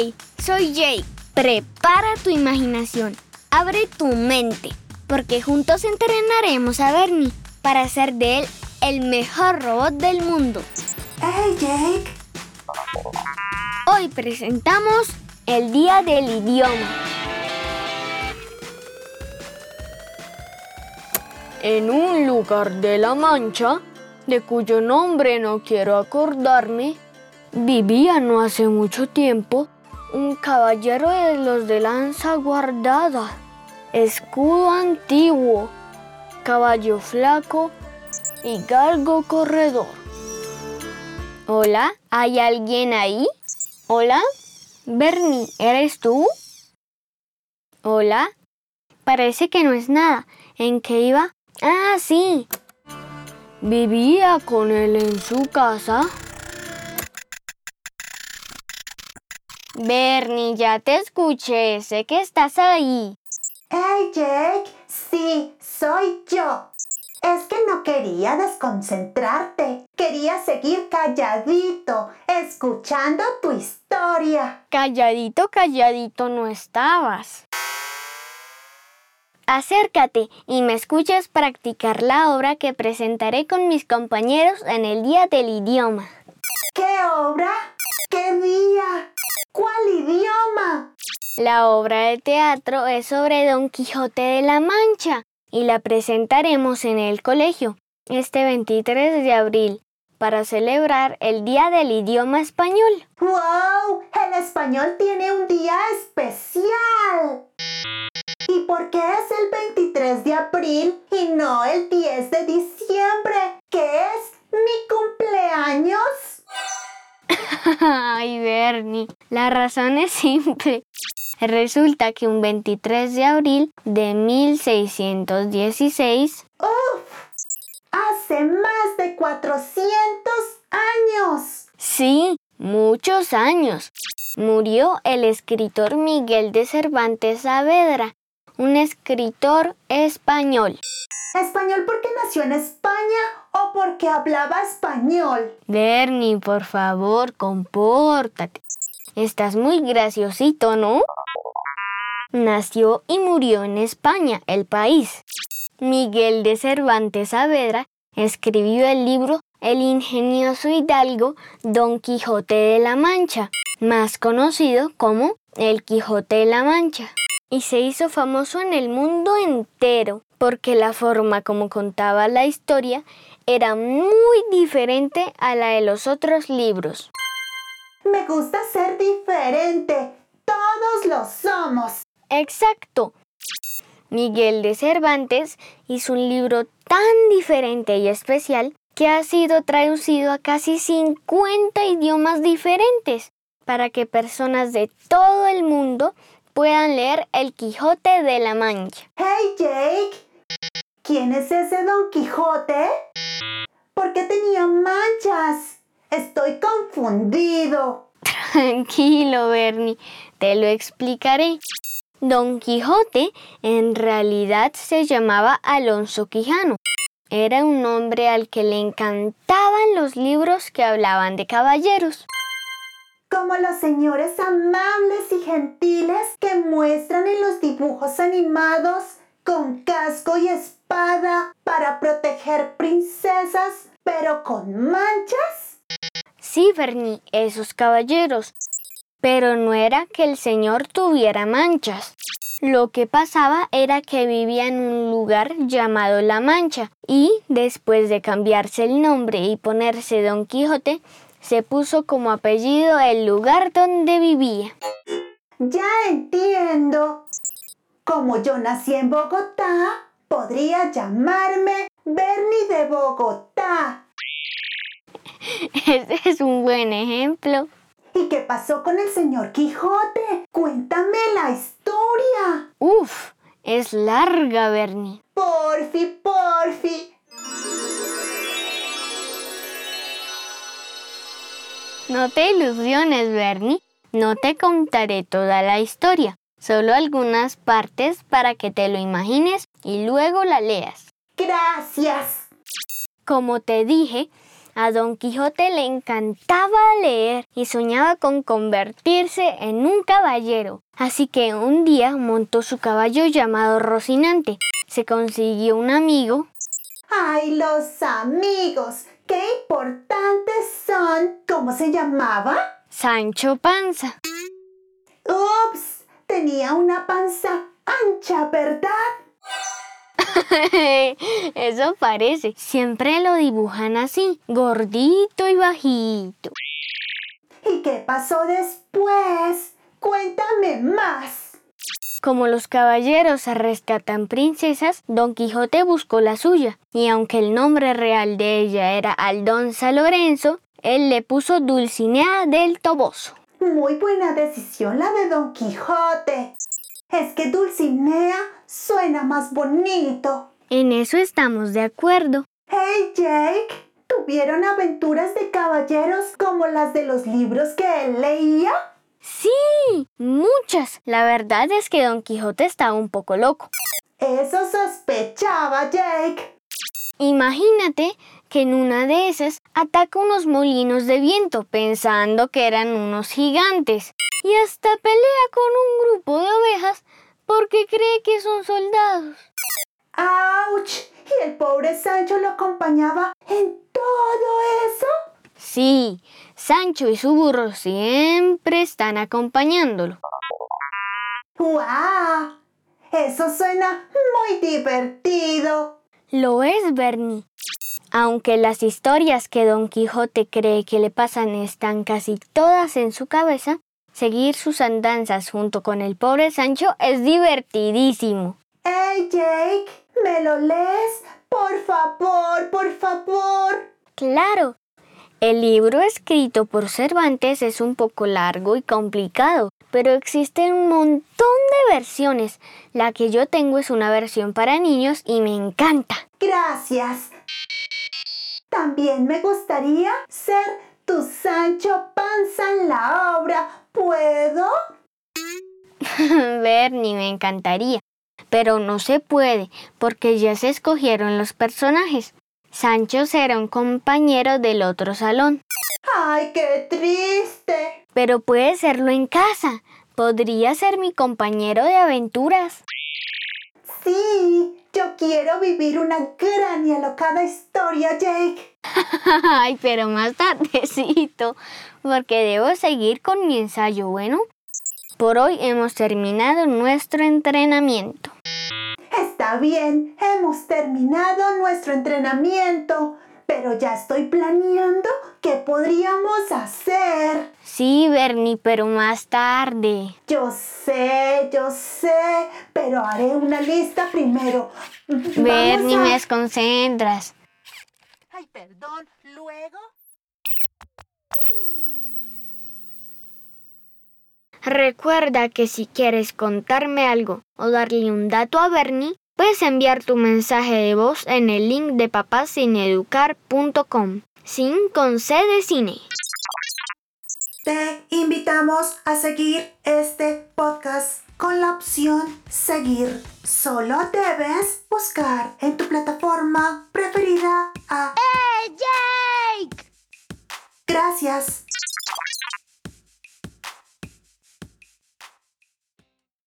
Hey, soy Jake. Prepara tu imaginación, abre tu mente, porque juntos entrenaremos a Bernie para hacer de él el mejor robot del mundo. ¡Hey, Jake! Hoy presentamos el Día del Idioma. En un lugar de La Mancha, de cuyo nombre no quiero acordarme, vivía no hace mucho tiempo un caballero de los de lanza guardada, escudo antiguo, caballo flaco y galgo corredor. Hola, ¿hay alguien ahí? Hola, Bernie, ¿eres tú? Hola, parece que no es nada. ¿En qué iba? Ah, sí. ¿Vivía con él en su casa? Bernie, ya te escuché. Sé que estás ahí. ¡Hey, Jake! Sí, soy yo. Es que no quería desconcentrarte. Quería seguir calladito, escuchando tu historia. Calladito, calladito no estabas. Acércate y me escuchas practicar la obra que presentaré con mis compañeros en el Día del Idioma. ¿Qué obra? ¿Qué día? ¿Cuál idioma? La obra de teatro es sobre Don Quijote de la Mancha y la presentaremos en el colegio este 23 de abril para celebrar el Día del Idioma Español. ¡Wow! El español tiene un día especial. ¿Y por qué es el 23 de abril y no el 10 de diciembre, Ay, Bernie, la razón es simple. Resulta que un 23 de abril de 1616... ¡Uf! Hace más de 400 años. Sí, muchos años. Murió el escritor Miguel de Cervantes Saavedra, un escritor español. ¿Español porque nació en España o porque hablaba español? Bernie, por favor, compórtate. Estás muy graciosito, ¿no? Nació y murió en España, el país. Miguel de Cervantes Saavedra escribió el libro El ingenioso hidalgo Don Quijote de la Mancha, más conocido como El Quijote de la Mancha, y se hizo famoso en el mundo entero porque la forma como contaba la historia era muy diferente a la de los otros libros. Me gusta ser diferente. Todos lo somos. Exacto. Miguel de Cervantes hizo un libro tan diferente y especial que ha sido traducido a casi 50 idiomas diferentes para que personas de todo el mundo puedan leer El Quijote de la Mancha. Hey Jake, ¿quién es ese Don Quijote? ¿Por qué tenía manchas? Estoy confundido. Tranquilo, Bernie, te lo explicaré. Don Quijote en realidad se llamaba Alonso Quijano. Era un hombre al que le encantaban los libros que hablaban de caballeros. Como los señores amables y gentiles que muestran en los dibujos animados con casco y espada para proteger princesas, pero con manchas. Sí, Bernie, esos caballeros. Pero no era que el señor tuviera manchas. Lo que pasaba era que vivía en un lugar llamado La Mancha y, después de cambiarse el nombre y ponerse Don Quijote, se puso como apellido el lugar donde vivía. Ya entiendo. Como yo nací en Bogotá, podría llamarme Bernie de Bogotá. Ese es un buen ejemplo. ¿Y qué pasó con el señor Quijote? Cuéntame la historia. Uf, es larga, Bernie. Porfi, porfi. No te ilusiones, Bernie. No te contaré toda la historia, solo algunas partes para que te lo imagines y luego la leas. Gracias. Como te dije, A Don Quijote le encantaba leer y soñaba con convertirse en un caballero. Así que un día montó su caballo llamado Rocinante. Se consiguió un amigo. ¡Ay, los amigos! ¡Qué importantes son! ¿Cómo se llamaba? Sancho Panza. ¡Ups! Tenía una panza ancha, ¿verdad? Eso parece. Siempre lo dibujan así, gordito y bajito. ¿Y qué pasó después? Cuéntame más. Como los caballeros rescatan princesas, Don Quijote buscó la suya, y aunque el nombre real de ella era Aldonza Lorenzo, él le puso Dulcinea del Toboso. Muy buena decisión la de Don Quijote. Es que Dulcinea suena más bonito. En eso estamos de acuerdo. Hey Jake, ¿tuvieron aventuras de caballeros como las de los libros que él leía? Muchas. La verdad es que Don Quijote estaba un poco loco. Eso sospechaba Jake. Imagínate que en una de esas ataca unos molinos de viento pensando que eran unos gigantes y hasta pelea con un grupo de ovejas porque cree que son soldados. ¡Auch! ¿Y el pobre Sancho lo acompañaba en todo eso? Sí, Sancho y su burro siempre están acompañándolo. ¡Guau! Eso suena muy divertido. Lo es, Bernie. Aunque las historias que Don Quijote cree que le pasan están casi todas en su cabeza, seguir sus andanzas junto con el pobre Sancho es divertidísimo. ¡Hey Jake! ¿Me lo lees? Por favor, por favor. Claro. El libro escrito por Cervantes es un poco largo y complicado, pero existen un montón de versiones. La que yo tengo es una versión para niños y me encanta. Gracias. También me gustaría ser tu Sancho Panza en la obra. ¿Puedo? Bernie, me encantaría. Pero no se puede, porque ya se escogieron los personajes. Sancho será un compañero del otro salón. ¡Ay, qué triste! Pero puede serlo en casa. Podría ser mi compañero de aventuras. Sí, yo quiero vivir una gran y alocada historia, Jake. Ay, pero más tardecito, porque debo seguir con mi ensayo, bueno. Por hoy hemos terminado nuestro entrenamiento. Está bien, hemos terminado nuestro entrenamiento, pero ya estoy planeando qué podríamos hacer. Sí, Bernie, pero más tarde. Yo sé, yo sé, pero haré una lista primero. Bernie, me desconcentras. Ay, perdón, luego. Recuerda que si quieres contarme algo o darle un dato a Bernie, puedes enviar tu mensaje de voz en el link de papacineeducar.com, sin con C de cine. Te invitamos a seguir este podcast con la opción seguir. Solo debes buscar en tu plataforma preferida a ¡Hey, Jake! Gracias.